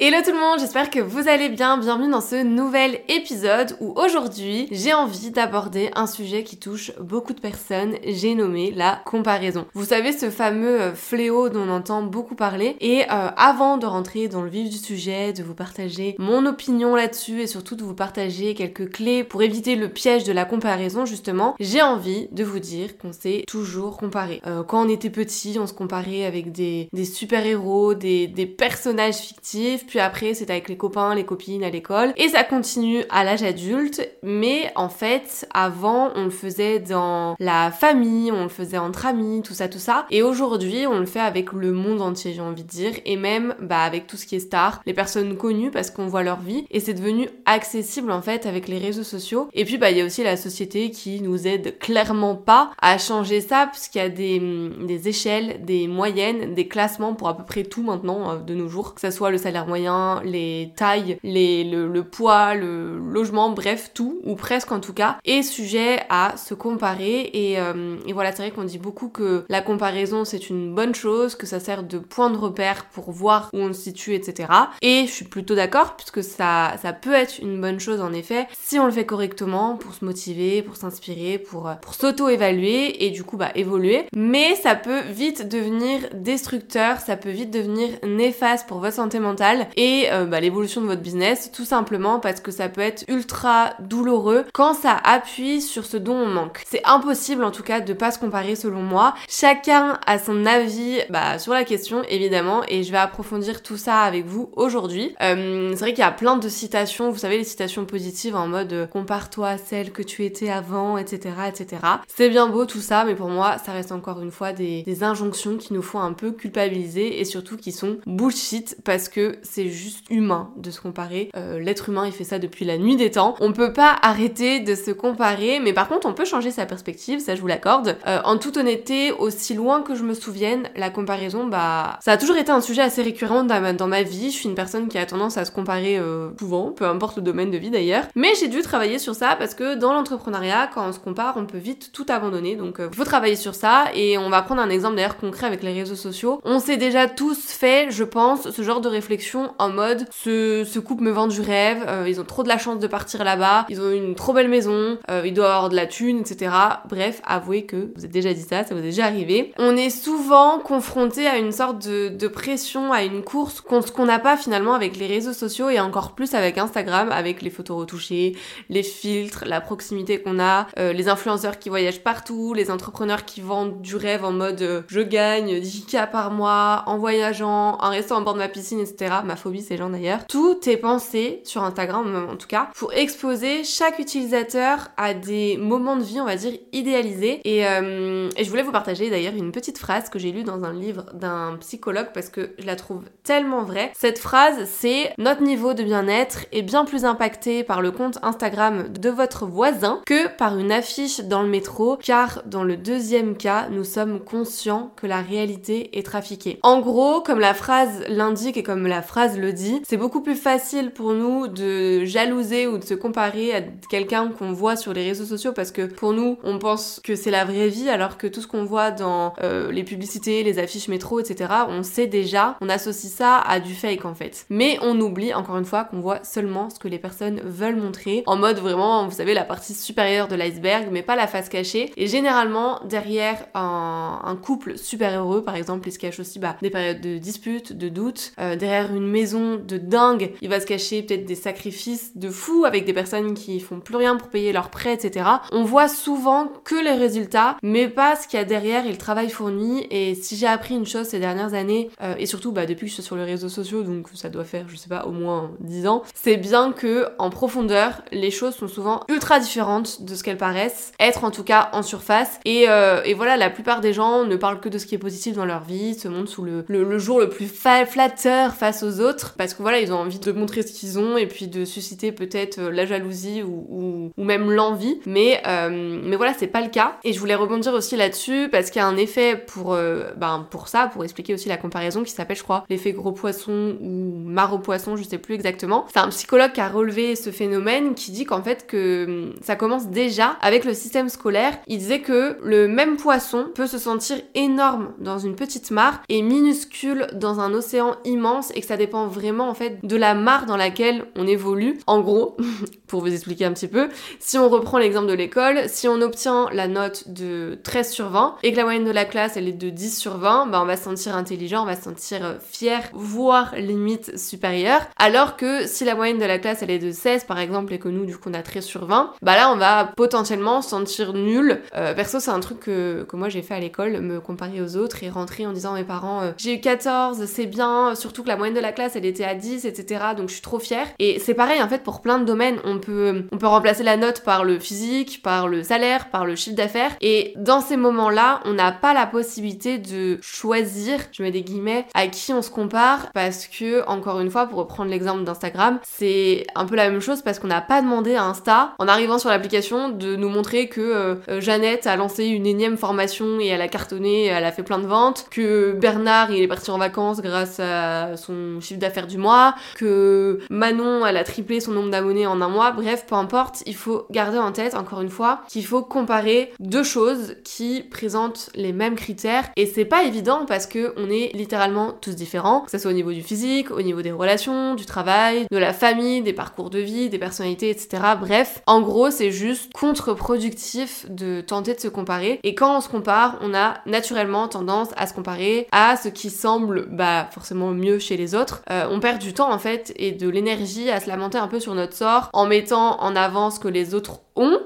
Hello tout le monde, j'espère que vous allez bien. Bienvenue dans ce nouvel épisode où aujourd'hui j'ai envie d'aborder un sujet qui touche beaucoup de personnes. J'ai nommé la comparaison. Vous savez ce fameux euh, fléau dont on entend beaucoup parler. Et euh, avant de rentrer dans le vif du sujet, de vous partager mon opinion là-dessus et surtout de vous partager quelques clés pour éviter le piège de la comparaison justement, j'ai envie de vous dire qu'on s'est toujours comparé. Euh, quand on était petit, on se comparait avec des, des super-héros, des, des personnages fictifs puis après c'est avec les copains, les copines à l'école, et ça continue à l'âge adulte, mais en fait avant on le faisait dans la famille, on le faisait entre amis, tout ça, tout ça, et aujourd'hui on le fait avec le monde entier j'ai envie de dire, et même bah avec tout ce qui est star, les personnes connues parce qu'on voit leur vie, et c'est devenu accessible en fait avec les réseaux sociaux, et puis bah il y a aussi la société qui nous aide clairement pas à changer ça, puisqu'il y a des, des échelles, des moyennes, des classements pour à peu près tout maintenant euh, de nos jours, que ça soit le salaire moyen les tailles, les, le, poids, le logement, bref, tout, ou presque en tout cas, est sujet à se comparer. Et, euh, et voilà, c'est vrai qu'on dit beaucoup que la comparaison c'est une bonne chose, que ça sert de point de repère pour voir où on se situe, etc. Et je suis plutôt d'accord, puisque ça, ça peut être une bonne chose en effet, si on le fait correctement, pour se motiver, pour s'inspirer, pour, pour s'auto-évaluer et du coup bah évoluer. Mais ça peut vite devenir destructeur, ça peut vite devenir néfaste pour votre santé mentale et euh, bah, l'évolution de votre business, tout simplement parce que ça peut être ultra douloureux quand ça appuie sur ce dont on manque. C'est impossible en tout cas de pas se comparer selon moi. Chacun a son avis bah, sur la question évidemment et je vais approfondir tout ça avec vous aujourd'hui. Euh, c'est vrai qu'il y a plein de citations, vous savez les citations positives en mode euh, compare-toi à celle que tu étais avant, etc. etc. C'est bien beau tout ça mais pour moi ça reste encore une fois des, des injonctions qui nous font un peu culpabiliser et surtout qui sont bullshit parce que c'est c'est juste humain de se comparer. Euh, l'être humain, il fait ça depuis la nuit des temps. On peut pas arrêter de se comparer, mais par contre, on peut changer sa perspective, ça je vous l'accorde. Euh, en toute honnêteté, aussi loin que je me souvienne, la comparaison, bah, ça a toujours été un sujet assez récurrent dans ma, vie. Je suis une personne qui a tendance à se comparer euh, souvent, peu importe le domaine de vie d'ailleurs. Mais j'ai dû travailler sur ça parce que dans l'entrepreneuriat, quand on se compare, on peut vite tout abandonner. Donc, il faut travailler sur ça et on va prendre un exemple d'ailleurs concret avec les réseaux sociaux. On s'est déjà tous fait, je pense, ce genre de réflexion en mode ce, ce couple me vend du rêve, euh, ils ont trop de la chance de partir là-bas, ils ont une trop belle maison, euh, ils doivent avoir de la thune, etc. Bref, avouez que vous avez déjà dit ça, ça vous est déjà arrivé. On est souvent confronté à une sorte de, de pression, à une course qu'on n'a pas finalement avec les réseaux sociaux et encore plus avec Instagram, avec les photos retouchées, les filtres, la proximité qu'on a, euh, les influenceurs qui voyagent partout, les entrepreneurs qui vendent du rêve en mode je gagne 10k par mois en voyageant, en restant en bord de ma piscine, etc. Ma phobie ces gens d'ailleurs. Tout est pensé sur Instagram en tout cas pour exposer chaque utilisateur à des moments de vie on va dire idéalisés euh, et je voulais vous partager d'ailleurs une petite phrase que j'ai lue dans un livre d'un psychologue parce que je la trouve tellement vraie. Cette phrase c'est notre niveau de bien-être est bien plus impacté par le compte Instagram de votre voisin que par une affiche dans le métro car dans le deuxième cas nous sommes conscients que la réalité est trafiquée. En gros comme la phrase l'indique et comme la phrase le dit, c'est beaucoup plus facile pour nous de jalouser ou de se comparer à quelqu'un qu'on voit sur les réseaux sociaux parce que pour nous, on pense que c'est la vraie vie alors que tout ce qu'on voit dans euh, les publicités, les affiches métro, etc., on sait déjà, on associe ça à du fake en fait. Mais on oublie encore une fois qu'on voit seulement ce que les personnes veulent montrer en mode vraiment, vous savez, la partie supérieure de l'iceberg, mais pas la face cachée. Et généralement, derrière un, couple super heureux, par exemple, il se cache aussi bah, des périodes de disputes, de doutes, euh, derrière une maison de dingue, il va se cacher peut-être des sacrifices de fou avec des personnes qui font plus rien pour payer leurs prêts, etc. On voit souvent que les résultats, mais pas ce qu'il y a derrière et le travail fourni. Et si j'ai appris une chose ces dernières années, euh, et surtout bah, depuis que je suis sur les réseaux sociaux, donc ça doit faire, je sais pas, au moins 10 ans, c'est bien que en profondeur, les choses sont souvent ultra différentes de ce qu'elles paraissent, être en tout cas en surface. Et, euh, et, voilà, la plupart des gens ne parlent que de ce qui est positif dans leur vie, se montrent sous le, le, jour le plus flatteur face aux parce que voilà, ils ont envie de montrer ce qu'ils ont et puis de susciter peut-être euh, la jalousie ou, ou, ou même l'envie. Mais, euh, mais voilà, c'est pas le cas. Et je voulais rebondir aussi là-dessus parce qu'il y a un effet pour, euh, ben, pour ça, pour expliquer aussi la comparaison qui s'appelle, je crois, l'effet gros poisson ou maro poisson, je sais plus exactement. C'est un psychologue qui a relevé ce phénomène qui dit qu'en fait que hum, ça commence déjà avec le système scolaire. Il disait que le même poisson peut se sentir énorme dans une petite mare et minuscule dans un océan immense et que ça dépend vraiment en fait de la mare dans laquelle on évolue. En gros, pour vous expliquer un petit peu, si on reprend l'exemple de l'école, si on obtient la note de 13 sur 20 et que la moyenne de la classe elle est de 10 sur 20, bah on va se sentir intelligent, on va se sentir euh, fier, voire limite supérieur. Alors que si la moyenne de la classe elle est de 16 par exemple et que nous du coup on a 13 sur 20, bah là on va potentiellement se sentir nul. Euh, perso c'est un truc que, que moi j'ai fait à l'école, me comparer aux autres et rentrer en disant à mes parents euh, j'ai eu 14, c'est bien, surtout que la moyenne de la classe elle était à 10, etc. Donc je suis trop fière. Et c'est pareil en fait pour plein de domaines, on peut, on peut remplacer la note par le physique, par le salaire, par le chiffre d'affaires. Et dans ces moments-là, on n'a pas la possibilité de choisir, je mets des guillemets, à qui on se compare parce que, encore une fois, pour reprendre l'exemple d'Instagram, c'est un peu la même chose parce qu'on n'a pas demandé à Insta, en arrivant sur l'application, de nous montrer que euh, Jeannette a lancé une énième formation et elle a cartonné, elle a fait plein de ventes, que Bernard il est parti en vacances grâce à son d'affaires du mois, que Manon elle a triplé son nombre d'abonnés en un mois, bref, peu importe, il faut garder en tête, encore une fois, qu'il faut comparer deux choses qui présentent les mêmes critères et c'est pas évident parce que on est littéralement tous différents, que ce soit au niveau du physique, au niveau des relations, du travail, de la famille, des parcours de vie, des personnalités, etc. Bref, en gros, c'est juste contre-productif de tenter de se comparer et quand on se compare, on a naturellement tendance à se comparer à ce qui semble bah forcément mieux chez les autres. Euh, on perd du temps en fait et de l'énergie à se lamenter un peu sur notre sort en mettant en avant ce que les autres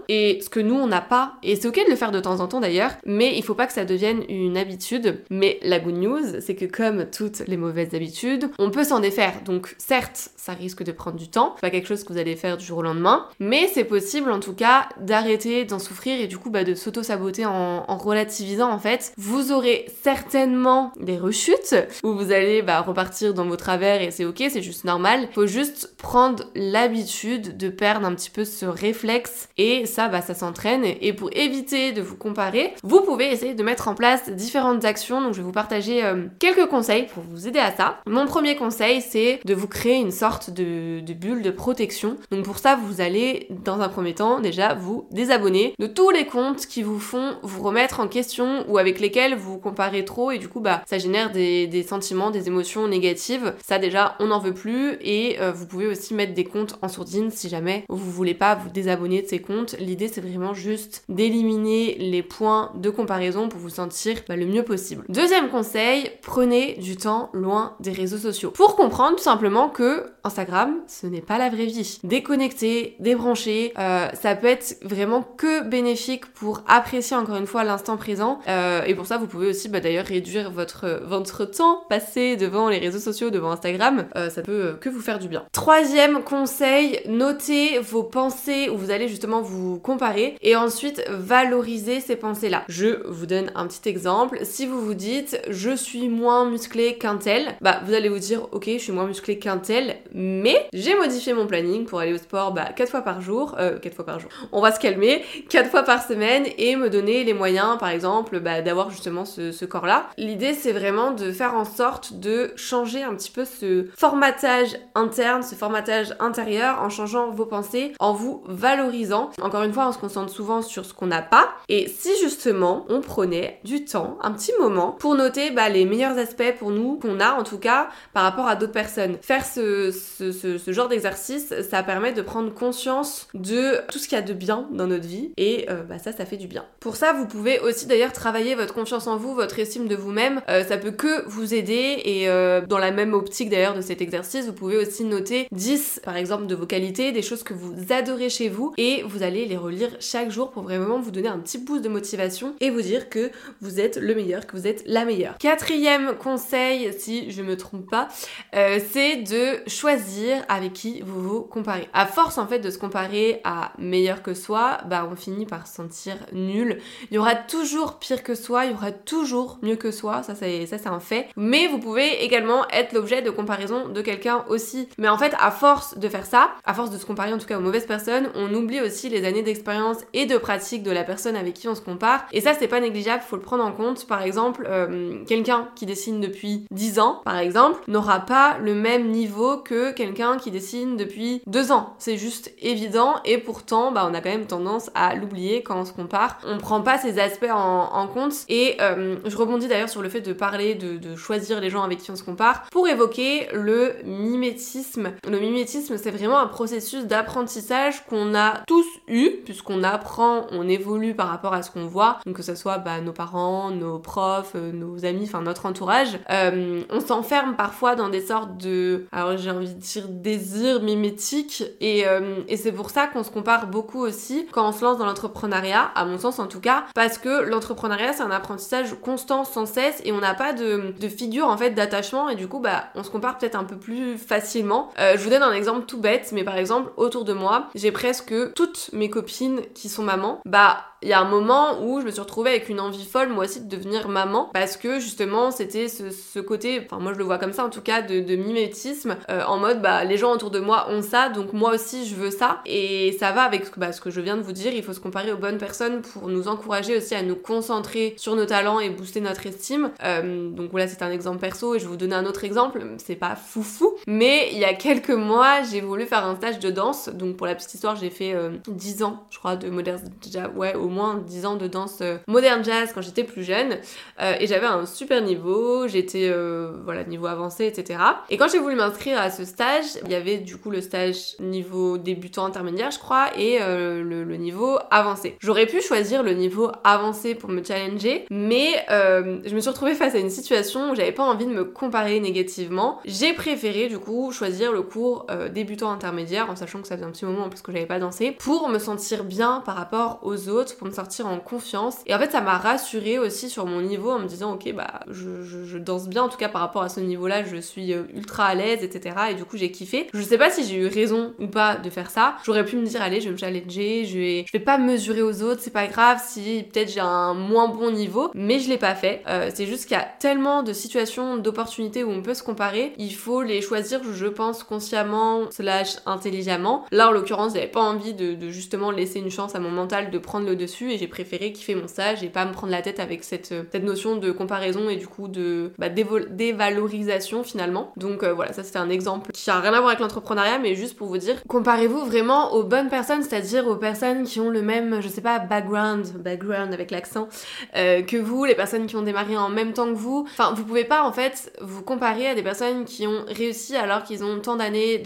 et ce que nous on n'a pas. Et c'est ok de le faire de temps en temps d'ailleurs, mais il faut pas que ça devienne une habitude. Mais la good news, c'est que comme toutes les mauvaises habitudes, on peut s'en défaire. Donc certes, ça risque de prendre du temps, pas quelque chose que vous allez faire du jour au lendemain, mais c'est possible en tout cas d'arrêter d'en souffrir et du coup bah, de s'auto-saboter en, relativisant en fait. Vous aurez certainement des rechutes où vous allez bah, repartir dans vos travers et c'est ok, c'est juste normal. Faut juste prendre l'habitude de perdre un petit peu ce réflexe ça, bah, ça s'entraîne. Et pour éviter de vous comparer, vous pouvez essayer de mettre en place différentes actions. Donc, je vais vous partager euh, quelques conseils pour vous aider à ça. Mon premier conseil, c'est de vous créer une sorte de, bulle de protection. Donc, pour ça, vous allez, dans un premier temps, déjà vous désabonner de tous les comptes qui vous font vous remettre en question ou avec lesquels vous comparez trop et du coup, bah, ça génère des, des sentiments, des émotions négatives. Ça, déjà, on n'en veut plus et euh, vous pouvez aussi mettre des comptes en sourdine si jamais vous voulez pas vous désabonner de ces comptes L'idée, c'est vraiment juste d'éliminer les points de comparaison pour vous sentir bah, le mieux possible. Deuxième conseil, prenez du temps loin des réseaux sociaux. Pour comprendre tout simplement que Instagram, ce n'est pas la vraie vie. Déconnecter, débrancher, euh, ça peut être vraiment que bénéfique pour apprécier encore une fois l'instant présent. Euh, et pour ça, vous pouvez aussi bah, d'ailleurs réduire votre, votre temps passé devant les réseaux sociaux, devant Instagram. Euh, ça peut que vous faire du bien. Troisième conseil, notez vos pensées où vous allez justement vous comparer et ensuite valoriser ces pensées-là. Je vous donne un petit exemple. Si vous vous dites je suis moins musclé qu'un tel, bah vous allez vous dire ok je suis moins musclé qu'un tel, mais j'ai modifié mon planning pour aller au sport bah 4 fois par jour, euh 4 fois par jour. On va se calmer, 4 fois par semaine et me donner les moyens par exemple bah, d'avoir justement ce, ce corps-là. L'idée c'est vraiment de faire en sorte de changer un petit peu ce formatage interne, ce formatage intérieur en changeant vos pensées, en vous valorisant Encore une fois, on se concentre souvent sur ce qu'on n'a pas. Et si justement on prenait du temps, un petit moment, pour noter bah, les meilleurs aspects pour nous qu'on a en tout cas par rapport à d'autres personnes. Faire ce, ce, ce, genre d'exercice, ça permet de prendre conscience de tout ce qu'il y a de bien dans notre vie et euh, bah, ça, ça fait du bien. Pour ça, vous pouvez aussi d'ailleurs travailler votre confiance en vous, votre estime de vous-même. Euh, ça peut que vous aider et euh, dans la même optique d'ailleurs de cet exercice, vous pouvez aussi noter 10 par exemple de vos qualités, des choses que vous adorez chez vous et vous allez les relire chaque jour pour vraiment vous donner un petit boost de motivation et vous dire que vous êtes le meilleur, que vous êtes la meilleure. Quatrième conseil, si je me trompe pas, euh, c'est de choisir avec qui vous vous comparez. À force en fait de se comparer à meilleur que soi, bah on finit par se sentir nul. Il y aura toujours pire que soi, il y aura toujours mieux que soi, ça c'est ça c'est un fait. Mais vous pouvez également être l'objet de comparaison de quelqu'un aussi. Mais en fait, à force de faire ça, à force de se comparer en tout cas aux mauvaises personnes, on oublie aussi les années d'expérience et de pratique de la personne avec qui on se compare. Et ça c'est pas négligeable, faut le prendre en compte. Par exemple, euh, quelqu'un qui dessine depuis 10 ans, par exemple, n'aura pas le même niveau que quelqu'un qui dessine depuis 2 ans. C'est juste évident et pourtant, bah, on a quand même tendance à l'oublier quand on se compare. On prend pas ces aspects en, compte et euh, je rebondis d'ailleurs sur le fait de parler, de choisir les gens avec qui on se compare pour évoquer le mimétisme. Le mimétisme, c'est vraiment un processus d'apprentissage qu'on a tous eu puisqu'on apprend, on évolue par rapport à ce qu'on voit, que ce soit bah, nos parents, nos profs, euh, nos amis, enfin notre entourage. Euh, on s'enferme parfois dans des sortes de, alors j'ai envie de dire désir mimétique et, euh, et c'est pour ça qu'on se compare beaucoup aussi quand on se lance dans l'entrepreneuriat, à mon sens en tout cas, parce que l'entrepreneuriat c'est un apprentissage constant sans cesse et on n'a pas de, de, figure en fait d'attachement et du coup bah on se compare peut-être un peu plus facilement. je vous donne un exemple tout bête, mais par exemple autour de moi j'ai presque toutes mes copines qui sont mamans, bah il y a un moment où je me suis retrouvée avec une envie folle moi aussi de devenir maman parce que justement c'était ce, côté, enfin moi je le vois comme ça en tout cas, de, mimétisme euh, en mode bah les gens autour de moi ont ça donc moi aussi je veux ça et ça va avec bah, ce que je viens de vous dire, il faut se comparer aux bonnes personnes pour nous encourager aussi à nous concentrer sur nos talents et booster notre estime. Euh, donc voilà c'est un exemple perso et je vais vous donner un autre exemple, c'est pas foufou mais il y a quelques mois j'ai voulu faire un stage de danse donc pour la petite histoire j'ai fait 10 euh, ans je crois de moderne déjà ouais au moins 10 ans de danse euh, moderne jazz quand j'étais plus jeune. Euh, et j'avais un super niveau, j'étais euh, voilà niveau avancé, etc. Et quand j'ai voulu m'inscrire à ce stage, il y avait du coup le stage niveau débutant intermédiaire, je crois, et le, niveau avancé. J'aurais pu choisir le niveau avancé pour me challenger, mais je me suis retrouvée face à une situation où j'avais pas envie de me comparer négativement. J'ai préféré du coup choisir le cours débutant intermédiaire, en sachant que ça faisait un petit moment en plus que j'avais pas dansé, pour me sentir bien par rapport aux autres, me sortir en confiance. Et en fait, ça m'a rassurée aussi sur mon niveau en me disant, ok, bah, je, danse bien, en tout cas par rapport à ce niveau-là, je suis euh, ultra à l'aise, etc. Et du coup, j'ai kiffé. Je sais pas si j'ai eu raison ou pas de faire ça. J'aurais pu me dire, allez, je vais me challenger, je vais, je vais pas mesurer aux autres, c'est pas grave si peut-être j'ai un moins bon niveau, mais je l'ai pas fait. Euh, c'est juste qu'il y a tellement de situations, d'opportunités où on peut se comparer, il faut les choisir, je pense, consciemment, slash intelligemment. Là, en l'occurrence, j'avais pas envie de justement laisser une chance à mon mental de prendre le dessus et j'ai préféré kiffer mon stage et pas me prendre la tête avec cette, euh, cette notion de comparaison et du coup de bah, dévalorisation finalement. Donc euh, voilà, ça c'était un exemple qui a rien à voir avec l'entrepreneuriat, mais juste pour vous dire, comparez-vous vraiment aux bonnes personnes, c'est-à-dire aux personnes qui ont le même, je sais pas, background, background avec l'accent, euh, que vous, les personnes qui ont démarré en même temps que vous. Enfin, vous pouvez pas en fait vous comparer à des personnes qui ont réussi alors qu'ils ont tant d'années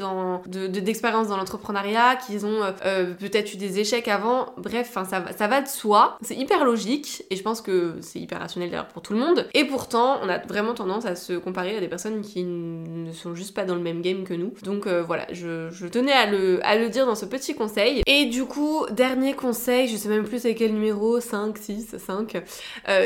d'expérience dans l'entrepreneuriat, qu'ils ont peut-être eu des échecs avant. Bref, enfin ça, va soi. C'est hyper logique et je pense que c'est hyper rationnel d'ailleurs pour tout le monde. Et pourtant, on a vraiment tendance à se comparer à des personnes qui ne sont juste pas dans le même game que nous. Donc euh, voilà, je, tenais à le, à le dire dans ce petit conseil. Et du coup, dernier conseil, je sais même plus c'est quel numéro, 5, 6, 5,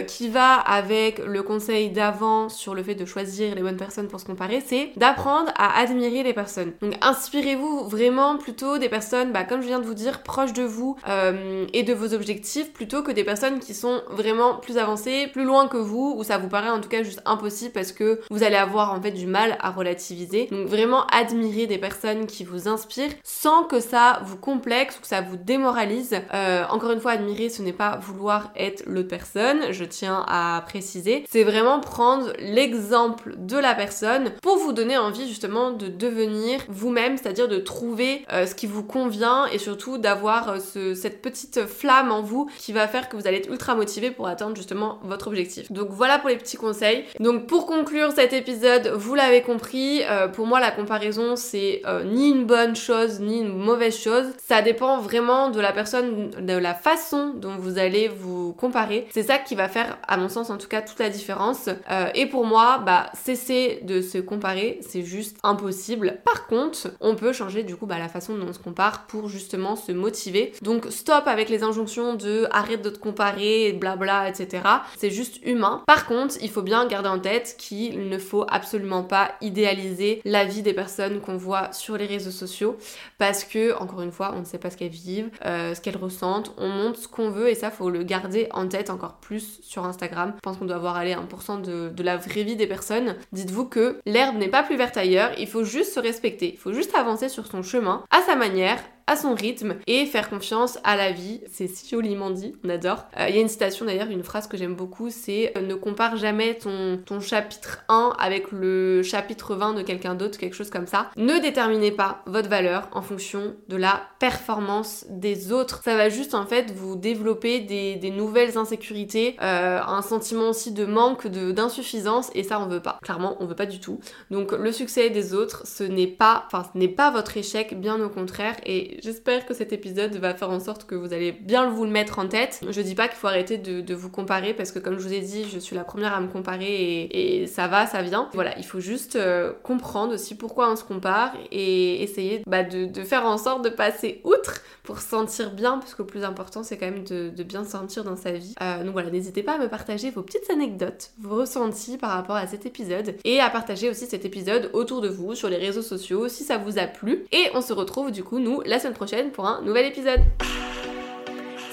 qui va avec le conseil d'avant sur le fait de choisir les bonnes personnes pour se comparer, c'est d'apprendre à admirer les personnes. Donc inspirez-vous vraiment plutôt des personnes, bah, comme je viens de vous dire, proches de vous euh, et de vos objectifs plutôt que des personnes qui sont vraiment plus avancées, plus loin que vous, où ça vous paraît en tout cas juste impossible parce que vous allez avoir en fait du mal à relativiser. Donc vraiment admirer des personnes qui vous inspirent sans que ça vous complexe ou que ça vous démoralise. Euh, encore une fois, admirer, ce n'est pas vouloir être l'autre personne, je tiens à préciser. C'est vraiment prendre l'exemple de la personne pour vous donner envie justement de devenir vous-même, c'est-à-dire de trouver euh, ce qui vous convient et surtout d'avoir euh, cette petite flamme en vous qui va faire que vous allez être ultra motivé pour atteindre justement votre objectif. Donc voilà pour les petits conseils. Donc pour conclure cet épisode, vous l'avez compris, euh, pour moi la comparaison c'est euh, ni une bonne chose ni une mauvaise chose. Ça dépend vraiment de la personne, de la façon dont vous allez vous comparer. C'est ça qui va faire, à mon sens en tout cas, toute la différence. et pour moi, bah cesser de se comparer, c'est juste impossible. Par contre, on peut changer du coup bah, la façon dont on se compare pour justement se motiver. Donc stop avec les injonctions de arrête de te comparer, blabla, etc. C'est juste humain. Par contre, il faut bien garder en tête qu'il ne faut absolument pas idéaliser la vie des personnes qu'on voit sur les réseaux sociaux parce que, encore une fois, on ne sait pas ce qu'elles vivent, euh, ce qu'elles ressentent, on montre ce qu'on veut et ça, faut le garder en tête encore plus sur Instagram. Je pense qu'on doit avoir allé 1% de, de la vraie vie des personnes. Dites-vous que l'herbe n'est pas plus verte ailleurs, il faut juste se respecter, il faut juste avancer sur son chemin à sa manière, à son rythme et faire confiance à la vie. C'est si joliment dit, on adore. Euh, il y a une citation d'ailleurs, une phrase que j'aime beaucoup, c'est euh, ne compare jamais ton, ton chapitre 1 avec le chapitre 20 de quelqu'un d'autre, quelque chose comme ça. Ne déterminez pas votre valeur en fonction de la performance des autres. Ça va juste en fait vous développer des, nouvelles insécurités, euh, un sentiment aussi de manque, d'insuffisance et ça on veut pas. Clairement, on veut pas du tout. Donc le succès des autres, ce n'est pas, enfin ce n'est pas votre échec, bien au contraire. Et j'espère que cet épisode va faire en sorte que vous allez bien vous le mettre en tête. Je dis pas qu'il faut arrêter de, vous comparer parce que comme je vous ai dit, je suis la première à me comparer et, ça va, ça vient. Voilà, il faut juste euh, comprendre aussi pourquoi on se compare et essayer bah, de, faire en sorte de passer outre pour se sentir bien parce que le plus important c'est quand même de, bien se sentir dans sa vie. Euh, donc voilà, n'hésitez pas à me partager vos petites anecdotes, vos ressentis par rapport à cet épisode et à partager aussi cet épisode autour de vous sur les réseaux sociaux si ça vous a plu. Et on se retrouve du coup nous la prochaine pour un nouvel épisode.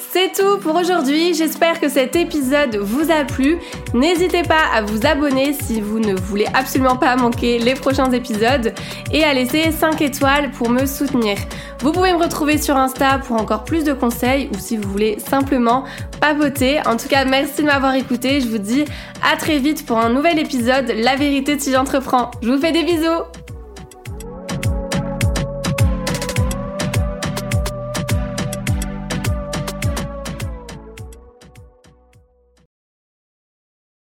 C'est tout pour aujourd'hui, j'espère que cet épisode vous a plu. N'hésitez pas à vous abonner si vous ne voulez absolument pas manquer les prochains épisodes et à laisser 5 étoiles pour me soutenir. Vous pouvez me retrouver sur Insta pour encore plus de conseils ou si vous voulez simplement papoter. En tout cas, merci de m'avoir écouté, je vous dis à très vite pour un nouvel épisode La vérité si j'entreprends. Je vous fais des bisous